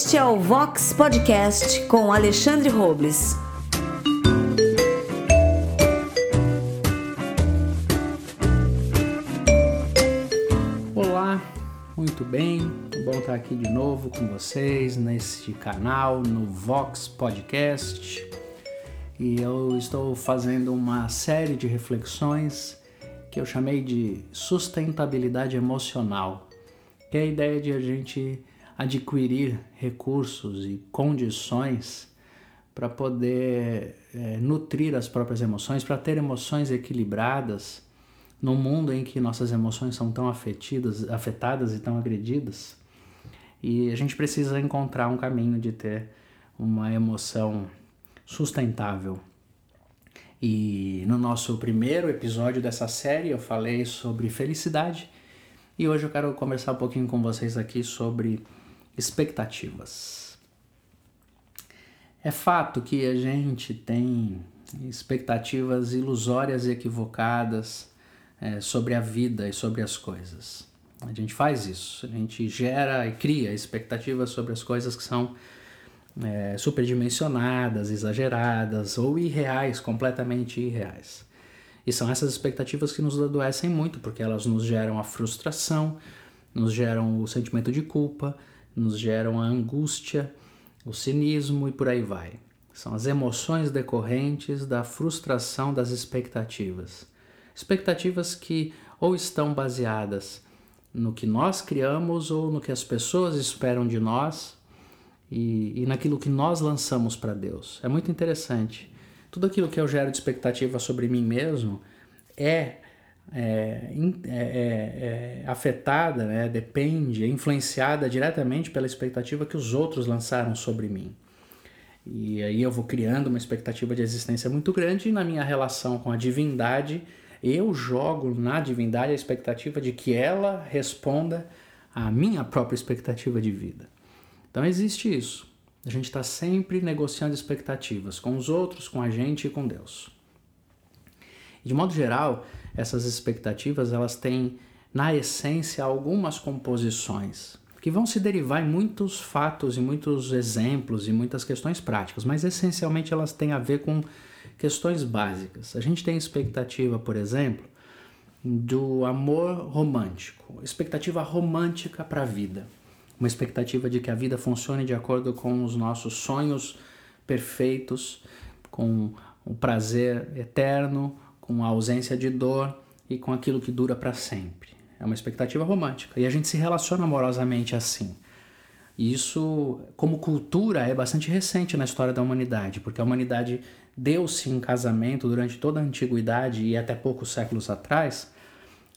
Este é o Vox Podcast com Alexandre Robles. Olá, muito bem, bom estar aqui de novo com vocês neste canal no Vox Podcast. E eu estou fazendo uma série de reflexões que eu chamei de sustentabilidade emocional, que é a ideia de a gente adquirir recursos e condições para poder é, nutrir as próprias emoções, para ter emoções equilibradas num mundo em que nossas emoções são tão afetidas, afetadas e tão agredidas. E a gente precisa encontrar um caminho de ter uma emoção sustentável. E no nosso primeiro episódio dessa série eu falei sobre felicidade e hoje eu quero conversar um pouquinho com vocês aqui sobre expectativas. É fato que a gente tem expectativas ilusórias e equivocadas é, sobre a vida e sobre as coisas. A gente faz isso, a gente gera e cria expectativas sobre as coisas que são é, superdimensionadas, exageradas ou irreais, completamente irreais. E são essas expectativas que nos adoecem muito, porque elas nos geram a frustração, nos geram o sentimento de culpa, nos geram a angústia, o cinismo e por aí vai. São as emoções decorrentes da frustração das expectativas. Expectativas que ou estão baseadas no que nós criamos ou no que as pessoas esperam de nós e, e naquilo que nós lançamos para Deus. É muito interessante. Tudo aquilo que eu gero de expectativa sobre mim mesmo é é, é, é, é, afetada, né, depende, é influenciada diretamente pela expectativa que os outros lançaram sobre mim. E aí eu vou criando uma expectativa de existência muito grande e na minha relação com a divindade, eu jogo na divindade a expectativa de que ela responda à minha própria expectativa de vida. Então existe isso. A gente está sempre negociando expectativas com os outros, com a gente e com Deus. De modo geral, essas expectativas elas têm na essência algumas composições que vão se derivar em muitos fatos e muitos exemplos e muitas questões práticas, mas essencialmente elas têm a ver com questões básicas. A gente tem expectativa, por exemplo, do amor romântico, expectativa romântica para a vida, uma expectativa de que a vida funcione de acordo com os nossos sonhos perfeitos, com o prazer eterno, com a ausência de dor e com aquilo que dura para sempre. É uma expectativa romântica e a gente se relaciona amorosamente assim. Isso, como cultura, é bastante recente na história da humanidade, porque a humanidade deu-se em casamento durante toda a antiguidade e até poucos séculos atrás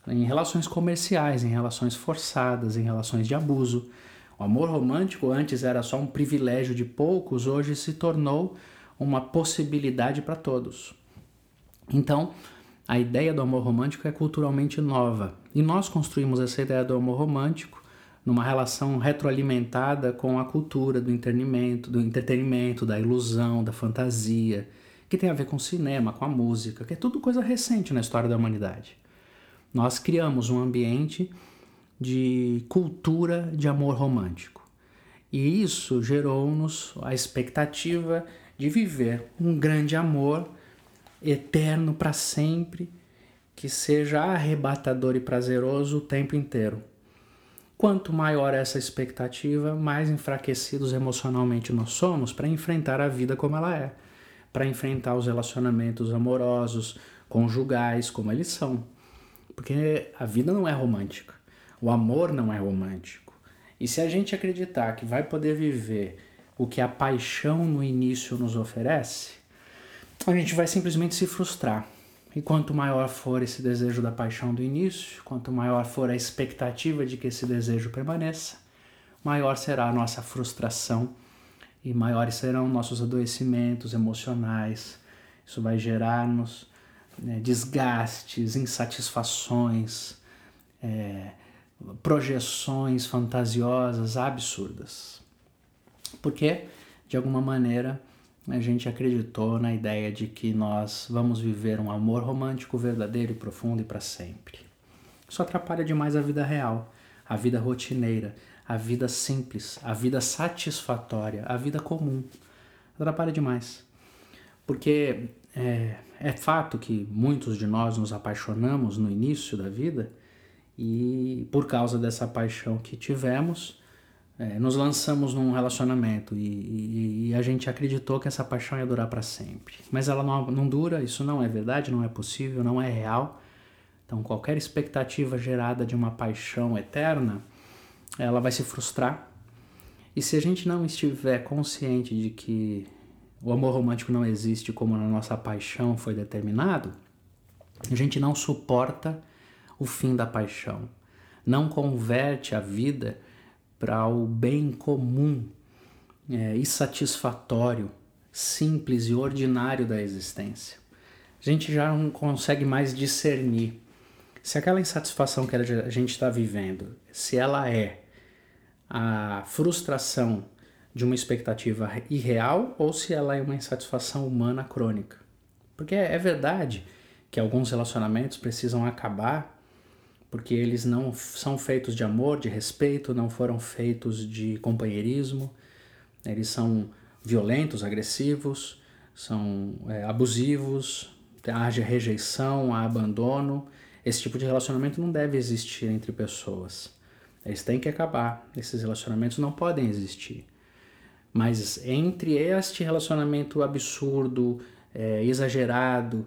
em relações comerciais, em relações forçadas, em relações de abuso. O amor romântico antes era só um privilégio de poucos, hoje se tornou uma possibilidade para todos. Então, a ideia do amor romântico é culturalmente nova e nós construímos essa ideia do amor romântico numa relação retroalimentada com a cultura do entretenimento, do entretenimento, da ilusão, da fantasia, que tem a ver com o cinema, com a música, que é tudo coisa recente na história da humanidade. Nós criamos um ambiente de cultura de amor romântico. E isso gerou-nos a expectativa de viver um grande amor eterno para sempre, que seja arrebatador e prazeroso o tempo inteiro. Quanto maior essa expectativa, mais enfraquecidos emocionalmente nós somos para enfrentar a vida como ela é, para enfrentar os relacionamentos amorosos, conjugais, como eles são. Porque a vida não é romântica, o amor não é romântico. E se a gente acreditar que vai poder viver o que a paixão no início nos oferece, a gente vai simplesmente se frustrar. E quanto maior for esse desejo da paixão do início, quanto maior for a expectativa de que esse desejo permaneça, maior será a nossa frustração e maiores serão nossos adoecimentos emocionais. Isso vai gerar-nos né, desgastes, insatisfações, é, projeções fantasiosas absurdas. Porque, de alguma maneira, a gente acreditou na ideia de que nós vamos viver um amor romântico verdadeiro e profundo e para sempre. Isso atrapalha demais a vida real, a vida rotineira, a vida simples, a vida satisfatória, a vida comum. Atrapalha demais. Porque é, é fato que muitos de nós nos apaixonamos no início da vida e por causa dessa paixão que tivemos, é, nos lançamos num relacionamento e, e, e, a gente acreditou que essa paixão ia durar para sempre. Mas ela não, não dura, isso não é verdade, não é possível, não é real. Então, qualquer expectativa gerada de uma paixão eterna, ela vai se frustrar. E se a gente não estiver consciente de que o amor romântico não existe como na nossa paixão foi determinado, a gente não suporta o fim da paixão, não converte a vida para o bem comum é, e satisfatório, simples e ordinário da existência. A gente já não consegue mais discernir se aquela insatisfação que a gente está vivendo, se ela é a frustração de uma expectativa irreal ou se ela é uma insatisfação humana crônica. Porque é verdade que alguns relacionamentos precisam acabar porque eles não são feitos de amor, de respeito, não foram feitos de companheirismo, eles são violentos, agressivos, são é, abusivos, haja rejeição, há abandono. Esse tipo de relacionamento não deve existir entre pessoas. Eles têm que acabar. Esses relacionamentos não podem existir. Mas entre este relacionamento absurdo, é, exagerado,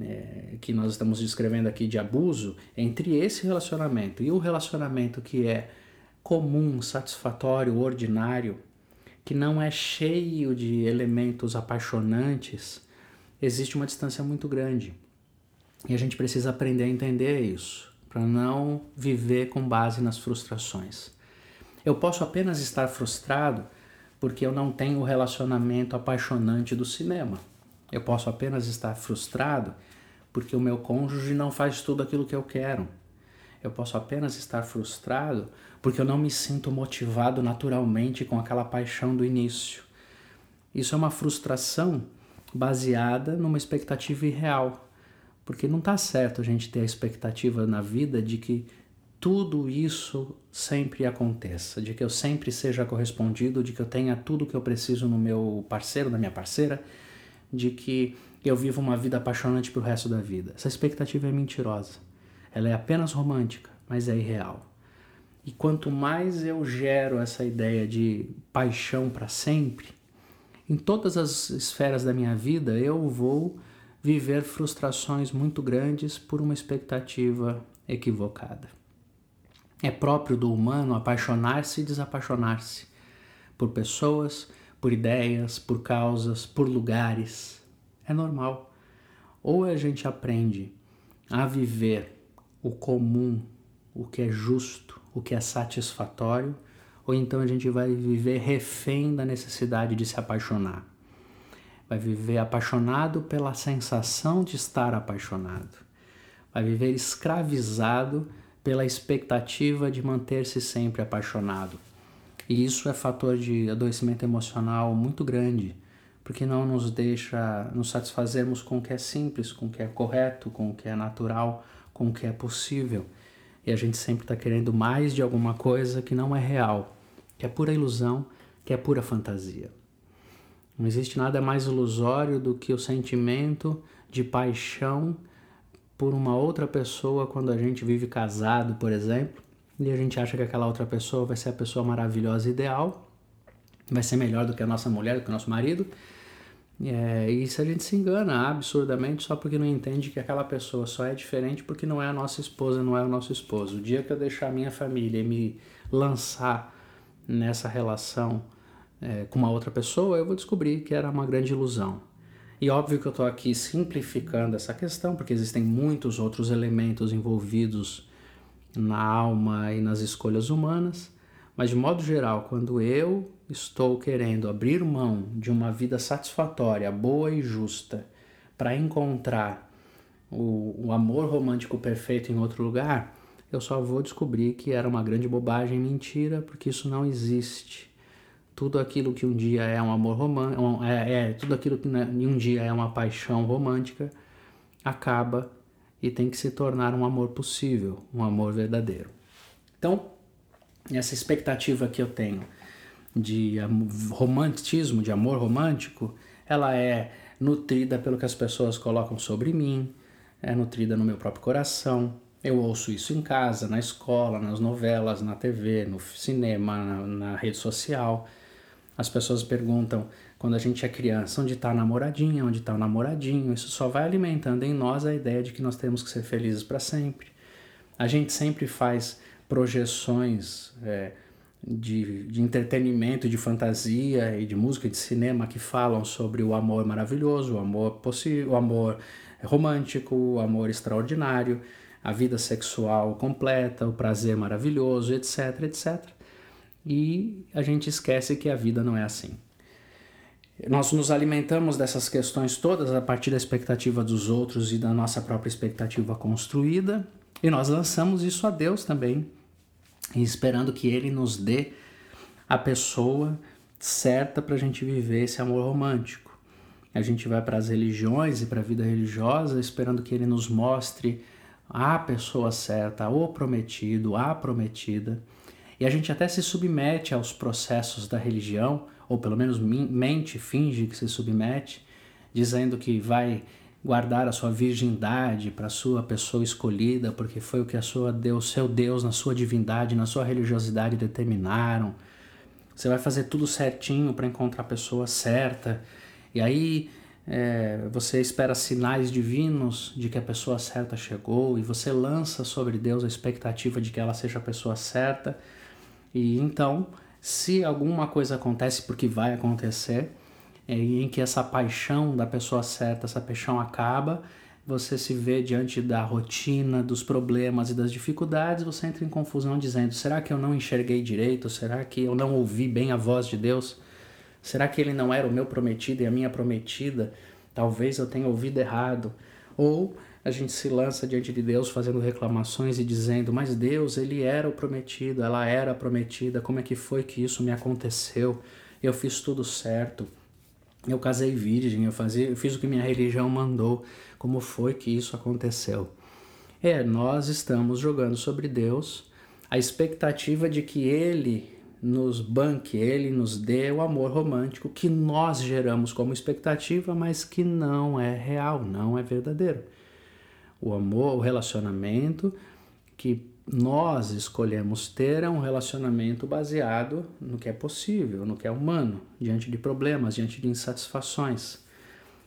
é, que nós estamos descrevendo aqui de abuso, entre esse relacionamento e o relacionamento que é comum, satisfatório, ordinário, que não é cheio de elementos apaixonantes, existe uma distância muito grande. E a gente precisa aprender a entender isso, para não viver com base nas frustrações. Eu posso apenas estar frustrado porque eu não tenho o relacionamento apaixonante do cinema. Eu posso apenas estar frustrado porque o meu cônjuge não faz tudo aquilo que eu quero. Eu posso apenas estar frustrado porque eu não me sinto motivado naturalmente com aquela paixão do início. Isso é uma frustração baseada numa expectativa irreal, porque não está certo a gente ter a expectativa na vida de que tudo isso sempre aconteça, de que eu sempre seja correspondido, de que eu tenha tudo que eu preciso no meu parceiro, na minha parceira, de que eu vivo uma vida apaixonante pro resto da vida. Essa expectativa é mentirosa. Ela é apenas romântica, mas é irreal. E quanto mais eu gero essa ideia de paixão para sempre, em todas as esferas da minha vida eu vou viver frustrações muito grandes por uma expectativa equivocada. É próprio do humano apaixonar-se e desapaixonar-se por pessoas, por ideias, por causas, por lugares. É normal. Ou a gente aprende a viver o comum, o que é justo, o que é satisfatório, ou então a gente vai viver refém da necessidade de se apaixonar. Vai viver apaixonado pela sensação de estar apaixonado. Vai viver escravizado pela expectativa de manter-se sempre apaixonado. E isso é fator de adoecimento emocional muito grande, porque não nos deixa nos satisfazermos com o que é simples, com o que é correto, com o que é natural, com o que é possível. E a gente sempre está querendo mais de alguma coisa que não é real, que é pura ilusão, que é pura fantasia. Não existe nada mais ilusório do que o sentimento de paixão por uma outra pessoa quando a gente vive casado, por exemplo, e a gente acha que aquela outra pessoa vai ser a pessoa maravilhosa ideal, vai ser melhor do que a nossa mulher, do que o nosso marido. É, se a gente se engana absurdamente só porque não entende que aquela pessoa só é diferente porque não é a nossa esposa, não é o nosso esposo. O dia que eu deixar a minha família e me lançar nessa relação é, com uma outra pessoa, eu vou descobrir que era uma grande ilusão. E óbvio que eu estou aqui simplificando essa questão, porque existem muitos outros elementos envolvidos na alma e nas escolhas humanas, mas de modo geral, quando eu estou querendo abrir mão de uma vida satisfatória, boa e justa, para encontrar o, o, amor romântico perfeito em outro lugar, eu só vou descobrir que era uma grande bobagem, mentira, porque isso não existe. Tudo aquilo que um dia é um amor romântico, é, é, tudo aquilo que né, um dia é uma paixão romântica, acaba e tem que se tornar um amor possível, um amor verdadeiro. Então, essa expectativa que eu tenho de romantismo, de amor romântico, ela é nutrida pelo que as pessoas colocam sobre mim, é nutrida no meu próprio coração. Eu ouço isso em casa, na escola, nas novelas, na TV, no cinema, na, na rede social. As pessoas perguntam quando a gente é criança, onde está a namoradinha, onde está o namoradinho. Isso só vai alimentando em nós a ideia de que nós temos que ser felizes para sempre. A gente sempre faz projeções é, de, de entretenimento, de fantasia e de música de cinema que falam sobre o amor maravilhoso, o amor possível, o amor romântico, o amor extraordinário, a vida sexual completa, o prazer maravilhoso, etc, etc. E a gente esquece que a vida não é assim. Nós nos alimentamos dessas questões todas a partir da expectativa dos outros e da nossa própria expectativa construída, e nós lançamos isso a Deus também, e esperando que Ele nos dê a pessoa certa para a gente viver esse amor romântico. A gente vai para as religiões e para a vida religiosa esperando que Ele nos mostre a pessoa certa, o prometido, a prometida. E a gente até se submete aos processos da religião ou pelo menos mente, finge que se submete, dizendo que vai guardar a sua virgindade para a sua pessoa escolhida, porque foi o que a sua Deus, seu Deus, na sua divindade, na sua religiosidade determinaram. Você vai fazer tudo certinho para encontrar a pessoa certa. E aí é, você espera sinais divinos de que a pessoa certa chegou e você lança sobre Deus a expectativa de que ela seja a pessoa certa. E então se alguma coisa acontece, porque vai acontecer, em que essa paixão da pessoa certa, essa paixão acaba, você se vê diante da rotina, dos problemas e das dificuldades, você entra em confusão dizendo: será que eu não enxerguei direito? Será que eu não ouvi bem a voz de Deus? Será que ele não era o meu prometido e a minha prometida? Talvez eu tenha ouvido errado. Ou a gente se lança diante de Deus fazendo reclamações e dizendo: Mas Deus, Ele era o prometido, ela era a prometida, como é que foi que isso me aconteceu? Eu fiz tudo certo, eu casei virgem, eu, fazia, eu fiz o que minha religião mandou, como foi que isso aconteceu? É, nós estamos jogando sobre Deus. A expectativa de que Ele nos banque, Ele nos dê o amor romântico que nós geramos como expectativa, mas que não é real, não é verdadeiro. O amor, o relacionamento que nós escolhemos ter é um relacionamento baseado no que é possível, no que é humano, diante de problemas, diante de insatisfações.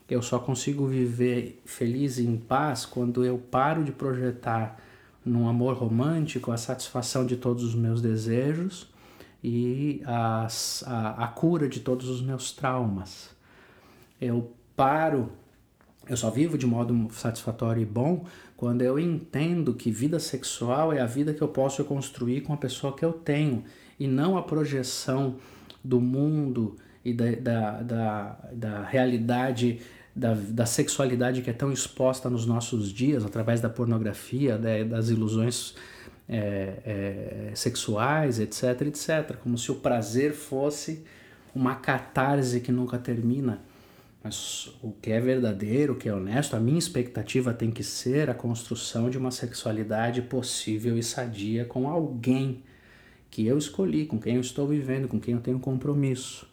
Eu só consigo viver feliz e em paz quando eu paro de projetar num amor romântico a satisfação de todos os meus desejos e a, a, a cura de todos os meus traumas. Eu paro eu só vivo de modo satisfatório e bom quando eu entendo que vida sexual é a vida que eu posso construir com a pessoa que eu tenho e não a projeção do mundo e da, da, da, da realidade da, da sexualidade que é tão exposta nos nossos dias através da pornografia, né, das ilusões é, é, sexuais, etc, etc. Como se o prazer fosse uma catarse que nunca termina. Mas o que é verdadeiro, o que é honesto, a minha expectativa tem que ser a construção de uma sexualidade possível e sadia com alguém que eu escolhi, com quem eu estou vivendo, com quem eu tenho compromisso.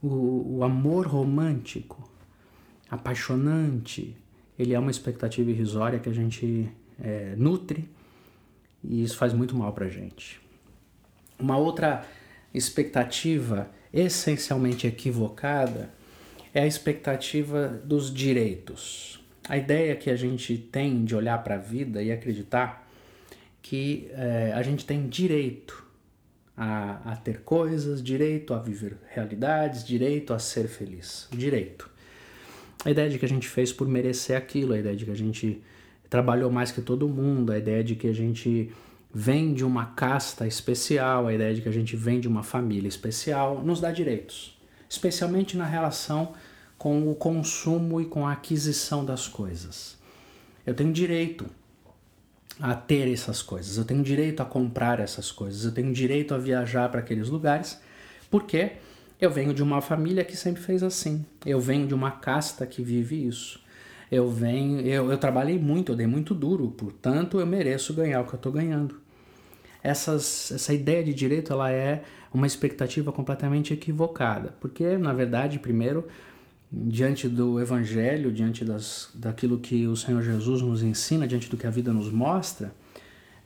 O, o amor romântico, apaixonante, ele é uma expectativa irrisória que a gente é, nutre e isso faz muito mal para gente. Uma outra expectativa essencialmente equivocada é a expectativa dos direitos. A ideia que a gente tem de olhar para a vida e acreditar que é, a gente tem direito a, a, ter coisas, direito a viver realidades, direito a ser feliz. Direito. A ideia de que a gente fez por merecer aquilo, a ideia de que a gente trabalhou mais que todo mundo, a ideia de que a gente vem de uma casta especial, a ideia de que a gente vem de uma família especial, nos dá direitos, especialmente na relação com o consumo e com a aquisição das coisas. Eu tenho direito a ter essas coisas, eu tenho direito a comprar essas coisas, eu tenho direito a viajar para aqueles lugares, porque eu venho de uma família que sempre fez assim. Eu venho de uma casta que vive isso. Eu venho, eu, eu trabalhei muito, eu dei muito duro, portanto eu mereço ganhar o que eu estou ganhando. Essas, essa ideia de direito ela é uma expectativa completamente equivocada, porque na verdade, primeiro, diante do Evangelho, diante das, daquilo que o Senhor Jesus nos ensina, diante do que a vida nos mostra,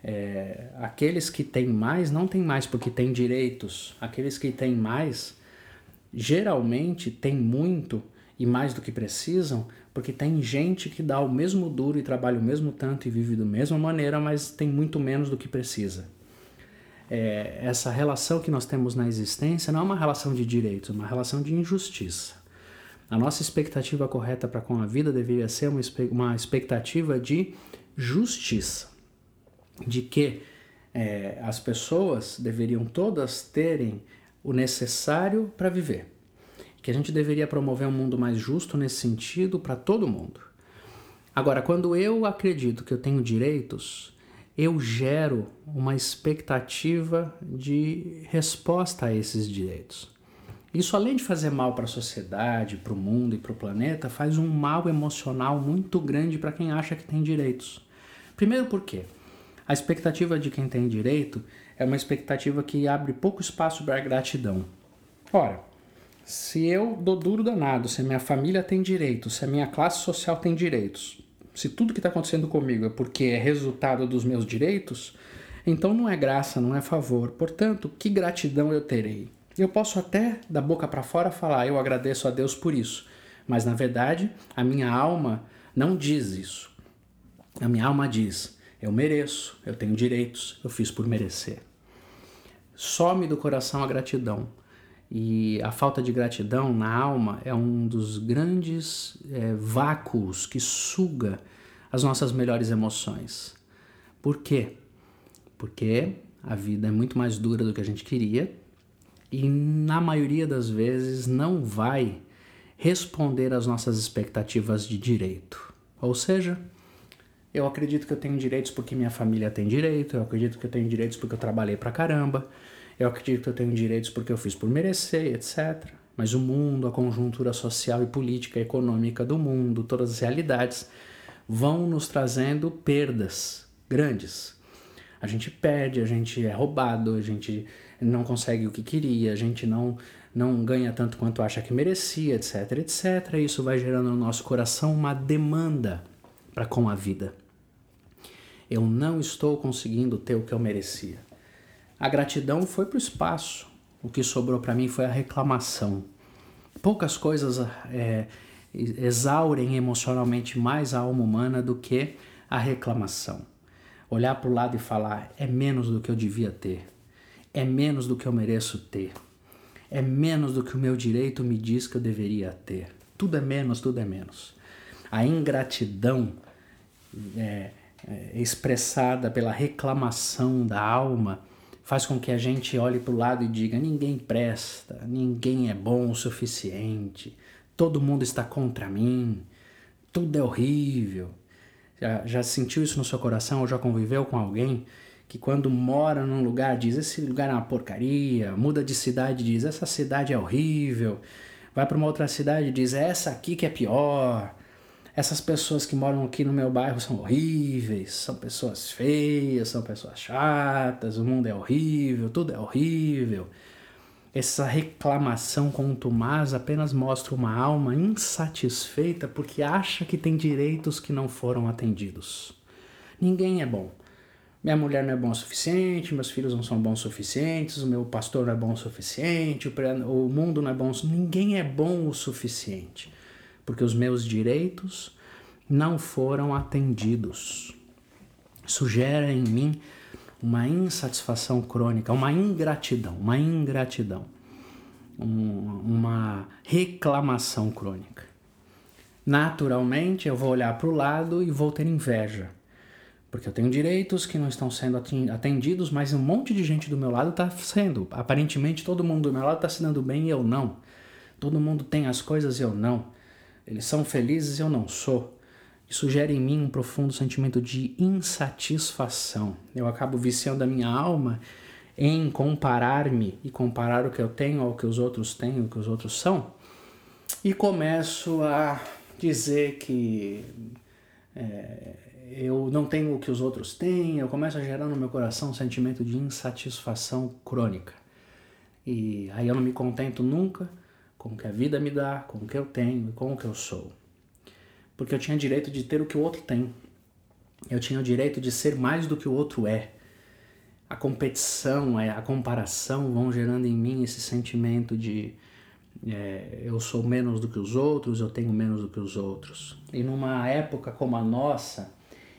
é, aqueles que têm mais não têm mais porque têm direitos, aqueles que têm mais geralmente têm muito e mais do que precisam, porque tem gente que dá o mesmo duro e trabalha o mesmo tanto e vive da mesma maneira, mas tem muito menos do que precisa. É, essa relação que nós temos na existência não é uma relação de direitos, é uma relação de injustiça. A nossa expectativa correta para com a vida deveria ser uma, expectativa de justiça, de que é, as pessoas deveriam todas terem o necessário para viver que a gente deveria promover um mundo mais justo nesse sentido para todo mundo. Agora, quando eu acredito que eu tenho direitos, eu gero uma expectativa de resposta a esses direitos. Isso, além de fazer mal para a sociedade, para o mundo e para o planeta, faz um mal emocional muito grande para quem acha que tem direitos. Primeiro, por quê? A expectativa de quem tem direito é uma expectativa que abre pouco espaço para gratidão. Ora, se eu dou duro danado, se a minha família tem direitos, se a minha classe social tem direitos, se tudo que está acontecendo comigo é porque é resultado dos meus direitos, então não é graça, não é favor. Portanto, que gratidão eu terei? Eu posso até, da boca para fora, falar, eu agradeço a Deus por isso. Mas na verdade, a minha alma não diz isso. A minha alma diz: eu mereço, eu tenho direitos, eu fiz por merecer. Some do coração a gratidão. E a falta de gratidão na alma é um dos grandes é, vácuos que suga as nossas melhores emoções. Por quê? Porque a vida é muito mais dura do que a gente queria e, na maioria das vezes, não vai responder às nossas expectativas de direito. Ou seja, eu acredito que eu tenho direitos porque minha família tem direito, eu acredito que eu tenho direitos porque eu trabalhei pra caramba, eu acredito que eu tenho direitos porque eu fiz por merecer, etc. Mas o mundo, a conjuntura social e política e econômica do mundo, todas as realidades vão nos trazendo perdas grandes. A gente perde, a gente é roubado, a gente não consegue o que queria, a gente não não ganha tanto quanto acha que merecia, etc, etc. Isso vai gerando no nosso coração uma demanda para com a vida. Eu não estou conseguindo ter o que eu merecia. A gratidão foi para o espaço. O que sobrou para mim foi a reclamação. Poucas coisas é, exaurem emocionalmente mais a alma humana do que a reclamação. Olhar para o lado e falar: é menos do que eu devia ter, é menos do que eu mereço ter, é menos do que o meu direito me diz que eu deveria ter. Tudo é menos, tudo é menos. A ingratidão é, é expressada pela reclamação da alma faz com que a gente olhe para o lado e diga: ninguém presta, ninguém é bom o suficiente, todo mundo está contra mim, tudo é horrível. Já, já sentiu isso no seu coração ou já conviveu com alguém que, quando mora num lugar, diz: esse lugar é uma porcaria, muda de cidade, diz: essa cidade é horrível, vai para uma outra cidade diz: essa aqui que é pior essas pessoas que moram aqui no meu bairro são horríveis, são pessoas feias, são pessoas chatas, o mundo é horrível, tudo é horrível. Essa reclamação contumaz apenas mostra uma alma insatisfeita porque acha que tem direitos que não foram atendidos. Ninguém é bom. Minha mulher não é bom o suficiente, meus filhos não são bons o suficientes, o meu pastor não é bom o suficiente, o mundo não é bom. Ninguém é bom o suficiente porque os meus direitos não foram atendidos. Isso gera em mim uma insatisfação crônica, uma ingratidão, uma ingratidão, um, uma reclamação crônica. Naturalmente, eu vou olhar para o lado e vou ter inveja, porque eu tenho direitos que não estão sendo atendidos, mas um monte de gente do meu lado está sendo. Aparentemente, todo mundo do meu lado está se dando bem e eu não. Todo mundo tem as coisas e eu não. Eles são felizes e eu não sou. Isso gera em mim um profundo sentimento de insatisfação. Eu acabo viciando a minha alma em comparar-me e comparar o que eu tenho ao que os outros têm, o que os outros são. E começo a dizer que é, eu não tenho o que os outros têm, eu começo a gerar no meu coração um sentimento de insatisfação crônica. E aí eu não me contento nunca com o que a vida me dá, com o que eu tenho e com o que eu sou. Porque eu tinha direito de ter o que o outro tem. Eu tinha o direito de ser mais do que o outro é. A competição, a comparação vão gerando em mim esse sentimento de é, eu sou menos do que os outros, eu tenho menos do que os outros. E numa época como a nossa,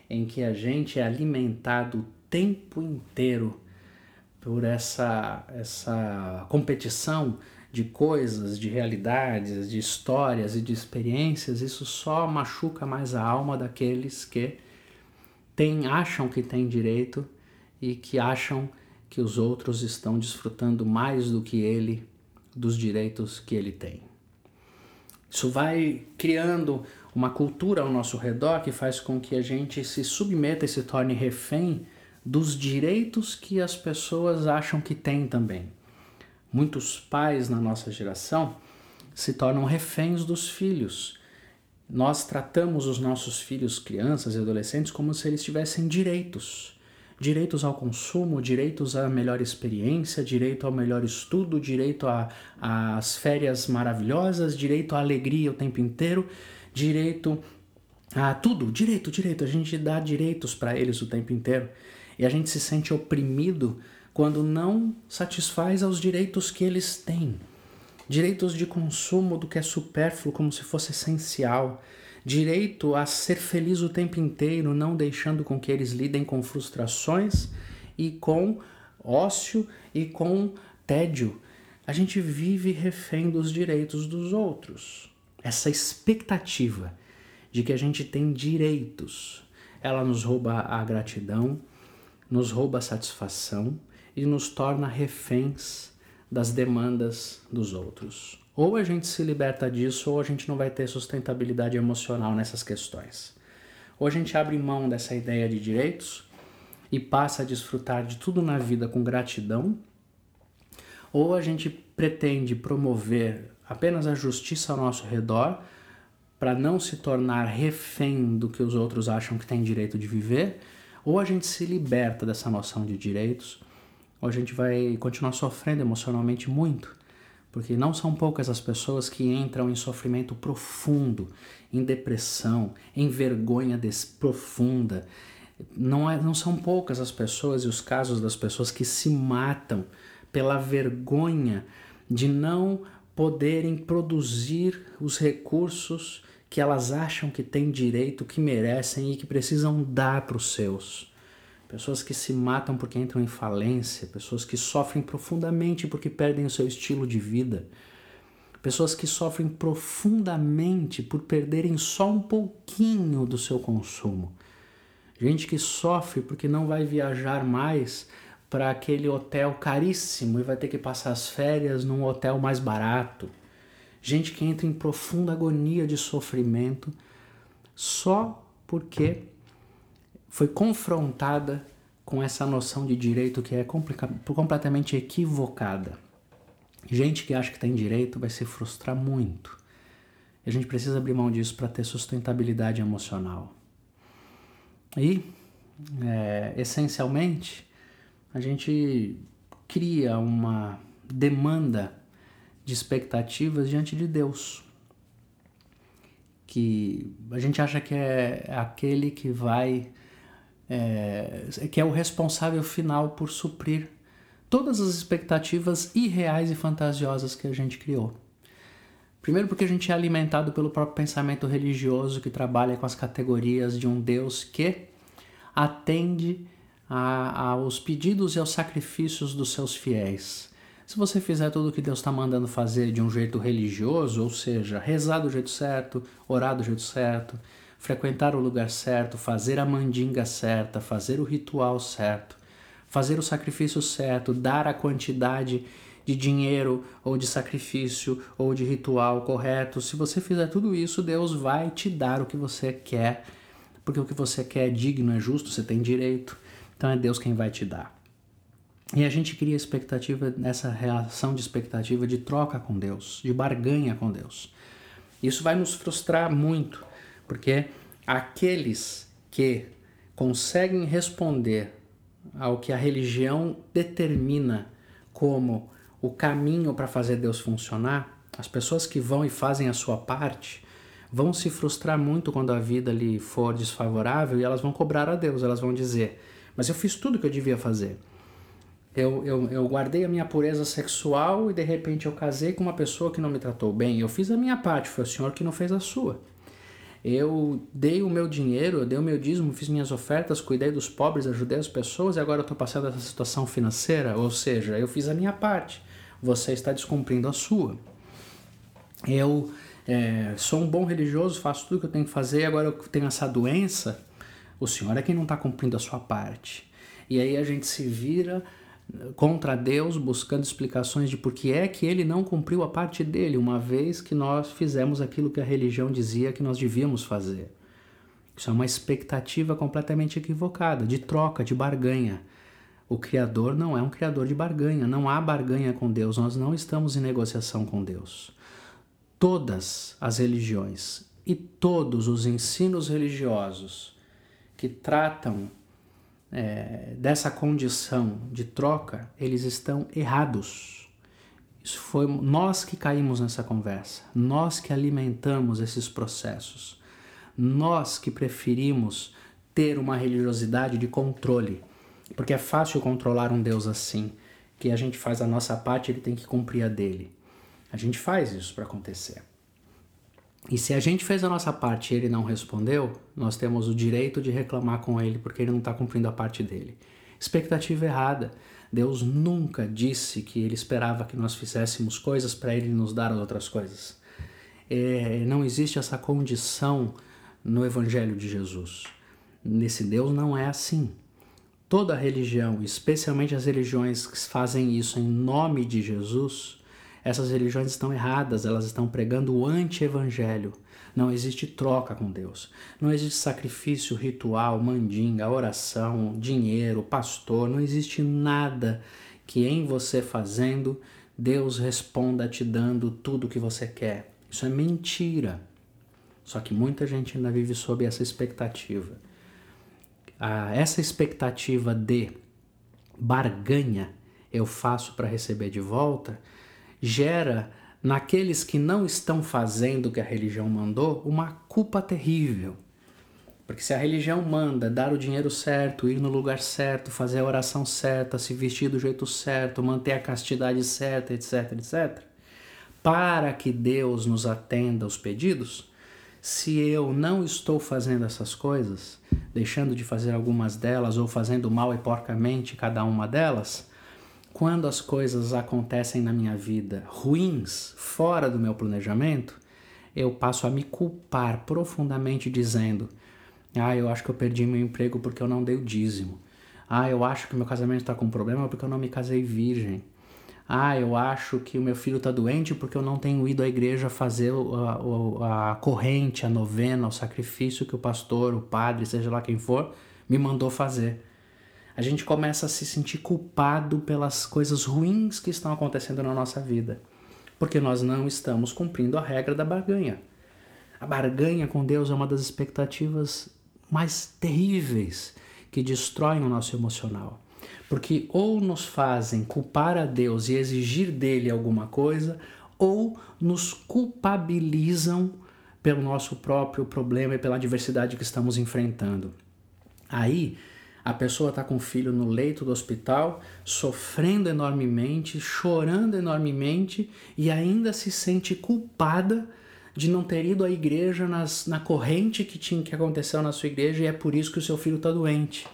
em que a gente é alimentado o tempo inteiro por essa, essa competição de coisas, de realidades, de histórias e de experiências, isso só machuca mais a alma daqueles que tem, acham que têm direito e que acham que os outros estão desfrutando mais do que ele dos direitos que ele tem. Isso vai criando uma cultura ao nosso redor que faz com que a gente se submeta e se torne refém dos direitos que as pessoas acham que têm também. Muitos pais na nossa geração se tornam reféns dos filhos. Nós tratamos os nossos filhos, crianças e adolescentes, como se eles tivessem direitos. Direitos ao consumo, direitos à melhor experiência, direito ao melhor estudo, direito às férias maravilhosas, direito à alegria o tempo inteiro, direito a tudo, direito, direito. A gente dá direitos para eles o tempo inteiro. E a gente se sente oprimido quando não satisfaz aos direitos que eles têm. Direitos de consumo do que é supérfluo como se fosse essencial. Direito a ser feliz o tempo inteiro, não deixando com que eles lidem com frustrações e com ócio e com tédio. A gente vive refém dos direitos dos outros. Essa expectativa de que a gente tem direitos, ela nos rouba a gratidão, nos rouba a satisfação e nos torna reféns das demandas dos outros. Ou a gente se liberta disso, ou a gente não vai ter sustentabilidade emocional nessas questões. Ou a gente abre mão dessa ideia de direitos e passa a desfrutar de tudo na vida com gratidão, ou a gente pretende promover apenas a justiça ao nosso redor para não se tornar refém do que os outros acham que tem direito de viver ou a gente se liberta dessa noção de direitos, ou a gente vai continuar sofrendo emocionalmente muito, porque não são poucas as pessoas que entram em sofrimento profundo, em depressão, em vergonha profunda. Não, é, não são poucas as pessoas e os casos das pessoas que se matam pela vergonha de não poderem produzir os recursos que elas acham que têm direito, que merecem e que precisam dar para os seus. Pessoas que se matam porque entram em falência, pessoas que sofrem profundamente porque perdem o seu estilo de vida, pessoas que sofrem profundamente por perderem só um pouquinho do seu consumo. Gente que sofre porque não vai viajar mais para aquele hotel caríssimo e vai ter que passar as férias num hotel mais barato gente que entra em profunda agonia de sofrimento só porque foi confrontada com essa noção de direito que é completamente equivocada. Gente que acha que tem direito vai se frustrar muito. E a gente precisa abrir mão disso para ter sustentabilidade emocional. E, é, essencialmente, a gente cria uma demanda de expectativas diante de Deus. Que a gente acha que é aquele que vai, é, que é o responsável final por suprir todas as expectativas irreais e fantasiosas que a gente criou. Primeiro, porque a gente é alimentado pelo próprio pensamento religioso que trabalha com as categorias de um Deus que atende a, aos pedidos e aos sacrifícios dos seus fiéis. Se você fizer tudo o que Deus está mandando fazer de um jeito religioso, ou seja, rezar do jeito certo, orar do jeito certo, frequentar o lugar certo, fazer a mandinga certa, fazer o ritual certo, fazer o sacrifício certo, dar a quantidade de dinheiro ou de sacrifício ou de ritual correto, se você fizer tudo isso, Deus vai te dar o que você quer, porque o que você quer é digno, é justo, você tem direito. Então é Deus quem vai te dar. E a gente cria expectativa, essa reação de expectativa de troca com Deus, de barganha com Deus. Isso vai nos frustrar muito, porque aqueles que conseguem responder ao que a religião determina como o caminho para fazer Deus funcionar, as pessoas que vão e fazem a sua parte vão se frustrar muito quando a vida lhe for desfavorável e elas vão cobrar a Deus, elas vão dizer: Mas eu fiz tudo o que eu devia fazer. Eu, eu, eu guardei a minha pureza sexual e de repente eu casei com uma pessoa que não me tratou bem. Eu fiz a minha parte, foi o Senhor que não fez a sua. Eu dei o meu dinheiro, eu dei o meu dízimo, fiz minhas ofertas, cuidei dos pobres, ajudei as pessoas e agora eu estou passando essa situação financeira. Ou seja, eu fiz a minha parte, você está descumprindo a sua. Eu é, sou um bom religioso, faço tudo que eu tenho que fazer, agora eu tenho essa doença. O Senhor é quem não está cumprindo a sua parte. E aí a gente se vira contra Deus, buscando explicações de por que é que ele não cumpriu a parte dele, uma vez que nós fizemos aquilo que a religião dizia que nós devíamos fazer. Isso é uma expectativa completamente equivocada, de troca, de barganha. O Criador não é um Criador de barganha, não há barganha com Deus, nós não estamos em negociação com Deus. Todas as religiões e todos os ensinos religiosos que tratam é, dessa condição de troca, eles estão errados. Isso foi nós que caímos nessa conversa, nós que alimentamos esses processos, nós que preferimos ter uma religiosidade de controle, porque é fácil controlar um Deus assim, que a gente faz a nossa parte, ele tem que cumprir a dele. A gente faz isso para acontecer. E se a gente fez a nossa parte e ele não respondeu, nós temos o direito de reclamar com ele porque ele não está cumprindo a parte dele. Expectativa errada. Deus nunca disse que ele esperava que nós fizéssemos coisas para ele nos dar as outras coisas. É, não existe essa condição no Evangelho de Jesus. Nesse Deus não é assim. Toda religião, especialmente as religiões que fazem isso em nome de Jesus, essas religiões estão erradas, elas estão pregando o anti-evangelho. Não existe troca com Deus. Não existe sacrifício, ritual, mandinga, oração, dinheiro, pastor. Não existe nada que em você fazendo Deus responda te dando tudo o que você quer. Isso é mentira. Só que muita gente ainda vive sob essa expectativa. Ah, essa expectativa de barganha eu faço para receber de volta gera naqueles que não estão fazendo o que a religião mandou uma culpa terrível. Porque se a religião manda dar o dinheiro certo, ir no lugar certo, fazer a oração certa, se vestir do jeito certo, manter a castidade certa, etc, etc, para que Deus nos atenda os pedidos, se eu não estou fazendo essas coisas, deixando de fazer algumas delas ou fazendo mal e porcamente cada uma delas, quando as coisas acontecem na minha vida ruins, fora do meu planejamento, eu passo a me culpar profundamente dizendo: "Ah, eu acho que eu perdi meu emprego porque eu não dei o dízimo. Ah, eu acho que meu casamento está com problema porque eu não me casei virgem. Ah, eu acho que o meu filho está doente porque eu não tenho ido à igreja fazer a, a, a corrente, a novena, o sacrifício que o pastor, o padre, seja lá quem for, me mandou fazer a gente começa a se sentir culpado pelas coisas ruins que estão acontecendo na nossa vida, porque nós não estamos cumprindo a regra da barganha. A barganha com Deus é uma das expectativas mais terríveis que destroem o nosso emocional. Porque ou nos fazem culpar a Deus e exigir dele alguma coisa, ou nos culpabilizam pelo nosso próprio problema e pela adversidade que estamos enfrentando. Aí a pessoa está com o filho no leito do hospital, sofrendo enormemente, chorando enormemente e ainda se sente culpada de não ter ido à igreja nas, na corrente que tinha que aconteceu na sua igreja e é por isso que o seu filho está doente.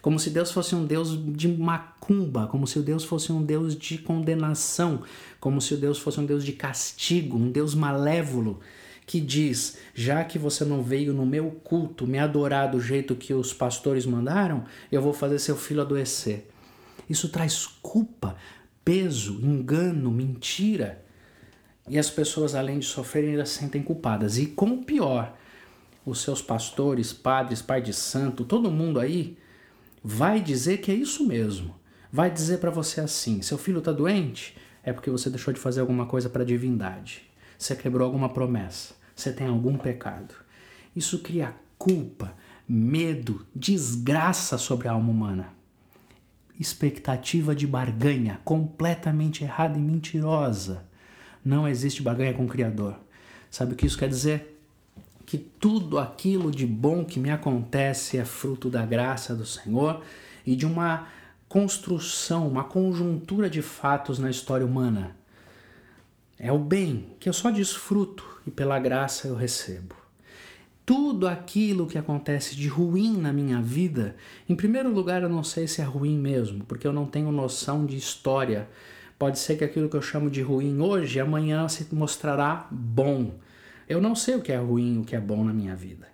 Como se Deus fosse um Deus de macumba, como se Deus fosse um Deus de condenação, como se Deus fosse um Deus de castigo, um Deus malévolo que diz: já que você não veio no meu culto me adorar do jeito que os pastores mandaram, eu vou fazer seu filho adoecer. Isso traz culpa, peso, engano, mentira. E as pessoas, além de sofrerem, ainda se sentem culpadas. E com o pior, os seus pastores, padres, pai de santo, todo mundo aí vai dizer que é isso mesmo. Vai dizer para você assim: seu filho está doente? É porque você deixou de fazer alguma coisa para a divindade. Você quebrou alguma promessa, você tem algum pecado. Isso cria culpa, medo, desgraça sobre a alma humana. Expectativa de barganha, completamente errada e mentirosa. Não existe barganha com o Criador. Sabe o que isso quer dizer? Que tudo aquilo de bom que me acontece é fruto da graça do Senhor e de uma construção, uma conjuntura de fatos na história humana. É o bem que eu só desfruto e pela graça eu recebo. Tudo aquilo que acontece de ruim na minha vida, em primeiro lugar, eu não sei se é ruim mesmo, porque eu não tenho noção de história. Pode ser que aquilo que eu chamo de ruim hoje, amanhã se mostrará bom. Eu não sei o que é ruim o que é bom na minha vida.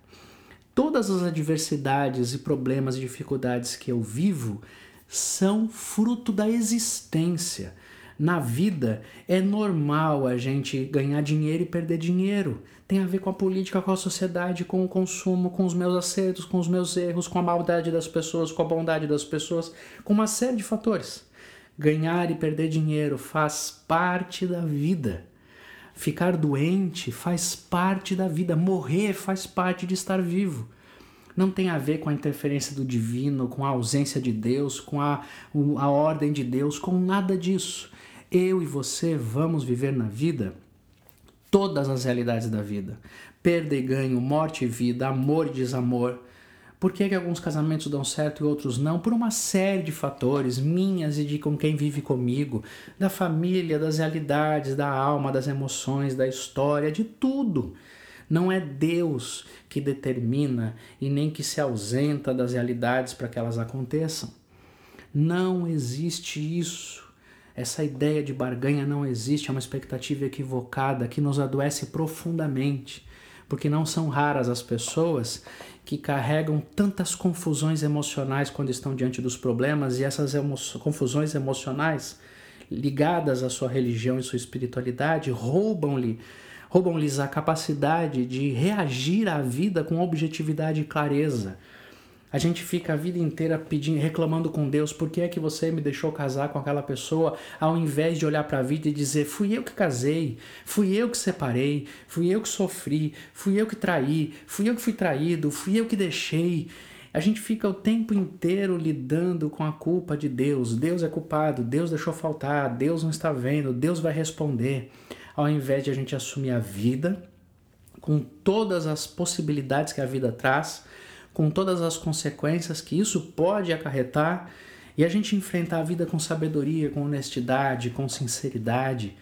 Todas as adversidades e problemas e dificuldades que eu vivo são fruto da existência. Na vida é normal a gente ganhar dinheiro e perder dinheiro. Tem a ver com a política, com a sociedade, com o consumo, com os meus acertos, com os meus erros, com a maldade das pessoas, com a bondade das pessoas, com uma série de fatores. Ganhar e perder dinheiro faz parte da vida. Ficar doente faz parte da vida. Morrer faz parte de estar vivo não tem a ver com a interferência do divino, com a ausência de Deus, com a, a ordem de Deus, com nada disso. Eu e você vamos viver na vida todas as realidades da vida: perda e ganho, morte e vida, amor e desamor. Por que, que alguns casamentos dão certo e outros não? Por uma série de fatores, minhas e de com quem vive comigo, da família, das realidades, da alma, das emoções, da história, de tudo. Não é Deus que determina e nem que se ausenta das realidades para que elas aconteçam. Não existe isso. Essa ideia de barganha não existe, é uma expectativa equivocada que nos adoece profundamente, porque não são raras as pessoas que carregam tantas confusões emocionais quando estão diante dos problemas e essas emo confusões emocionais ligadas à sua religião e sua espiritualidade roubam-lhe roubam-lhes a capacidade de reagir à vida com objetividade e clareza. A gente fica a vida inteira pedindo, reclamando com Deus, por que é que você me deixou casar com aquela pessoa, ao invés de olhar para a vida e dizer, fui eu que casei, fui eu que separei, fui eu que sofri, fui eu que traí, fui eu que fui traído, fui eu que deixei. A gente fica o tempo inteiro lidando com a culpa de Deus. Deus é culpado, Deus deixou faltar, Deus não está vendo, Deus vai responder ao invés de a gente assumir a vida com todas as possibilidades que a vida traz, com todas as consequências que isso pode acarretar, e a gente enfrentar a vida com sabedoria, com honestidade, com sinceridade,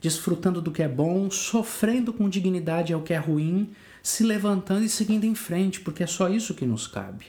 desfrutando do que é bom, sofrendo com dignidade ao que é ruim, se levantando e seguindo em frente, porque é só isso que nos cabe.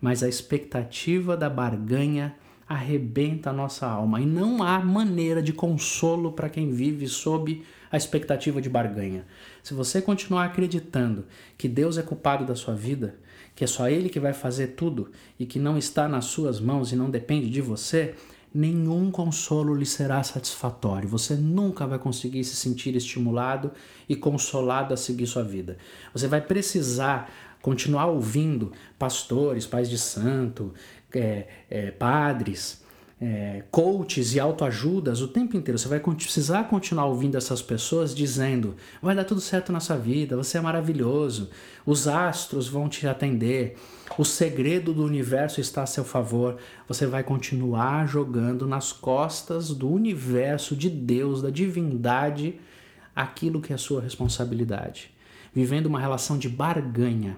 Mas a expectativa da barganha arrebenta a nossa alma e não há maneira de consolo para quem vive sob a expectativa de barganha. Se você continuar acreditando que Deus é culpado da sua vida, que é só Ele que vai fazer tudo e que não está nas suas mãos e não depende de você, nenhum consolo lhe será satisfatório. Você nunca vai conseguir se sentir estimulado e consolado a seguir sua vida. Você vai precisar continuar ouvindo pastores, pais de santo, é, é, padres, é, coaches e autoajudas o tempo inteiro. Você vai precisar continuar ouvindo essas pessoas dizendo: vai dar tudo certo na sua vida, você é maravilhoso, os astros vão te atender, o segredo do universo está a seu favor. Você vai continuar jogando nas costas do universo, de Deus, da divindade, aquilo que é sua responsabilidade. Vivendo uma relação de barganha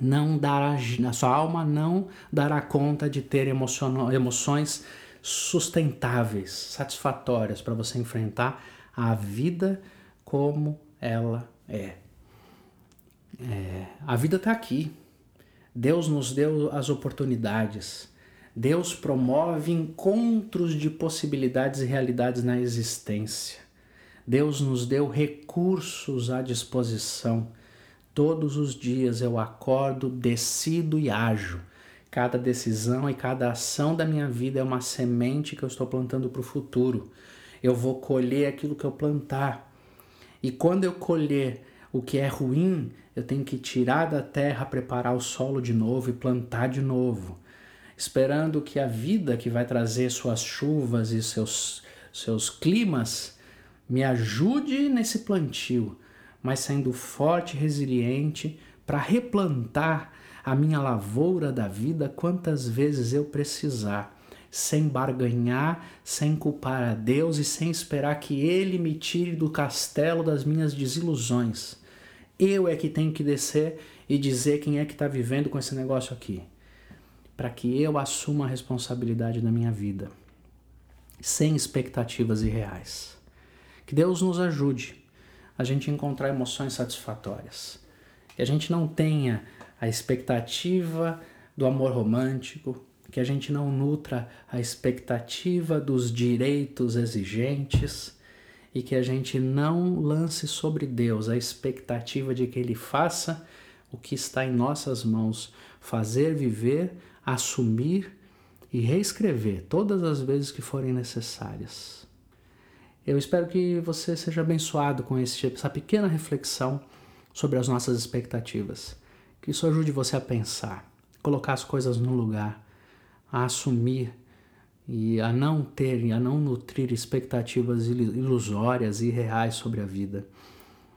não dará, a sua alma não dará conta de ter emoções sustentáveis, satisfatórias para você enfrentar a vida como ela é. é a vida está aqui. Deus nos deu as oportunidades. Deus promove encontros de possibilidades e realidades na existência. Deus nos deu recursos à disposição Todos os dias eu acordo, decido e ajo. Cada decisão e cada ação da minha vida é uma semente que eu estou plantando para o futuro. Eu vou colher aquilo que eu plantar. E quando eu colher o que é ruim, eu tenho que tirar da terra, preparar o solo de novo e plantar de novo, esperando que a vida que vai trazer suas chuvas e seus, seus climas me ajude nesse plantio mas sendo forte e resiliente para replantar a minha lavoura da vida quantas vezes eu precisar, sem barganhar, sem culpar a Deus e sem esperar que Ele me tire do castelo das minhas desilusões. Eu é que tenho que descer e dizer quem é que está vivendo com esse negócio aqui, para que eu assuma a responsabilidade da minha vida, sem expectativas irreais. Que Deus nos ajude a gente encontrar emoções satisfatórias. Que a gente não tenha a expectativa do amor romântico, que a gente não nutra a expectativa dos direitos exigentes e que a gente não lance sobre Deus a expectativa de que Ele faça o que está em nossas mãos, fazer, viver, assumir e reescrever todas as vezes que forem necessárias. Eu espero que você seja abençoado com esse, essa pequena reflexão sobre as nossas expectativas. Que isso ajude você a pensar, colocar as coisas no lugar, a assumir e a não ter, a não nutrir expectativas ilusórias e irreais sobre a vida.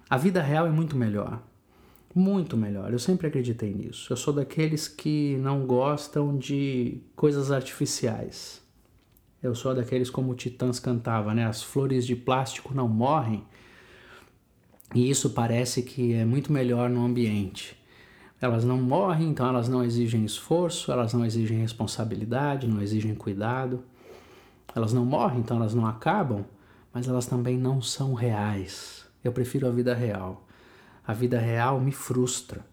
A vida real é muito melhor. Muito melhor. Eu sempre acreditei nisso. Eu sou daqueles que não gostam de coisas artificiais. Eu sou daqueles como o Titãs cantava, né? As flores de plástico não morrem. E isso parece que é muito melhor no ambiente. Elas não morrem, então elas não exigem esforço, elas não exigem responsabilidade, não exigem cuidado. Elas não morrem, então elas não acabam, mas elas também não são reais. Eu prefiro a vida real. A vida real me frustra.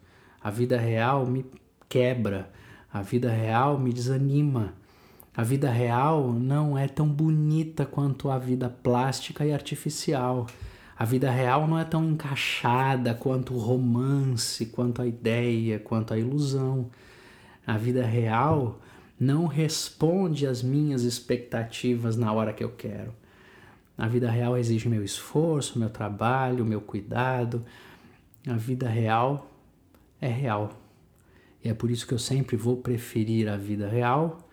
A vida real me quebra. A vida real me desanima. A vida real não é tão bonita quanto a vida plástica e artificial. A vida real não é tão encaixada quanto o romance, quanto a ideia, quanto a ilusão. A vida real não responde às minhas expectativas na hora que eu quero. A vida real exige meu esforço, meu trabalho, meu cuidado. A vida real é real. E é por isso que eu sempre vou preferir a vida real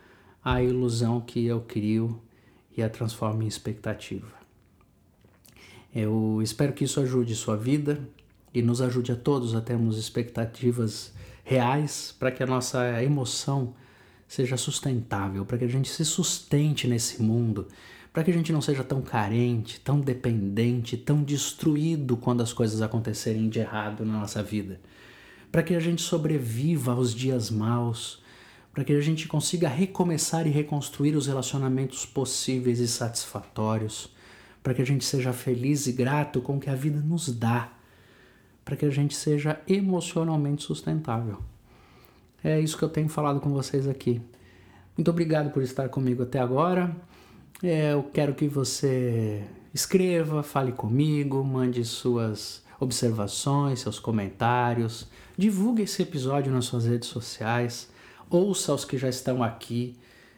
a ilusão que eu crio e a transformo em expectativa. Eu espero que isso ajude sua vida e nos ajude a todos a termos expectativas reais para que a nossa emoção seja sustentável, para que a gente se sustente nesse mundo, para que a gente não seja tão carente, tão dependente, tão destruído quando as coisas acontecerem de errado na nossa vida, para que a gente sobreviva aos dias maus, para que a gente consiga recomeçar e reconstruir os relacionamentos possíveis e satisfatórios, para que a gente seja feliz e grato com o que a vida nos dá, para que a gente seja emocionalmente sustentável. É isso que eu tenho falado com vocês aqui. Muito obrigado por estar comigo até agora. É, eu quero que você escreva, fale comigo, mande suas observações, seus comentários, divulgue esse episódio nas suas redes sociais ouça os que já estão aqui.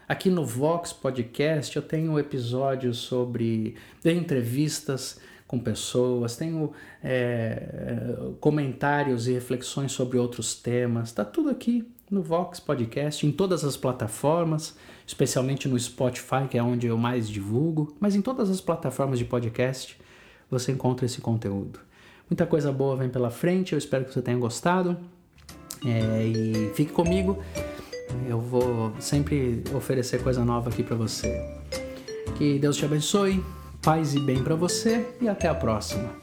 Aqui no Vox Podcast eu tenho episódios sobre entrevistas com pessoas, tenho é, comentários e reflexões sobre outros temas. Está tudo aqui no Vox Podcast, em todas as plataformas, especialmente no Spotify, que é onde eu mais divulgo, mas em todas as plataformas de podcast você encontra esse conteúdo. Muita coisa boa vem pela frente, eu espero que você tenha gostado. É, e fique comigo eu vou sempre oferecer coisa nova aqui para você. Que Deus te abençoe, paz e bem para você e até a próxima.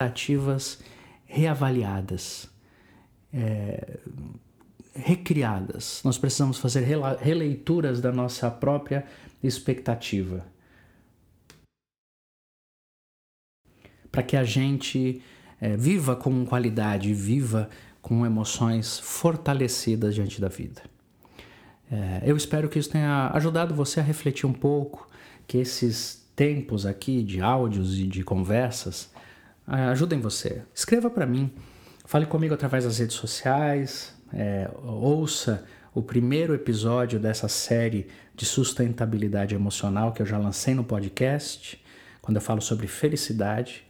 Expectativas reavaliadas, é, recriadas. Nós precisamos fazer releituras da nossa própria expectativa. Para que a gente é, viva com qualidade, viva com emoções fortalecidas diante da vida. É, eu espero que isso tenha ajudado você a refletir um pouco, que esses tempos aqui de áudios e de conversas ajudem você. Escreva para mim, fale comigo através das redes sociais, é, ouça o primeiro episódio dessa série de sustentabilidade emocional que eu já lancei no podcast, quando eu falo sobre felicidade.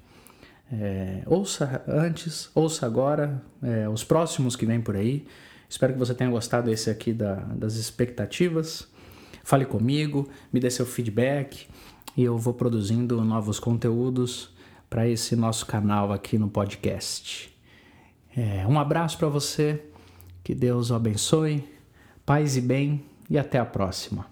É, ouça antes, ouça agora, é, os próximos que vêm por aí. Espero que você tenha gostado esse aqui da, das expectativas. Fale comigo, me dê seu feedback e eu vou produzindo novos conteúdos para esse nosso canal aqui no podcast. É, um abraço para você, que Deus o abençoe, paz e bem e até a próxima.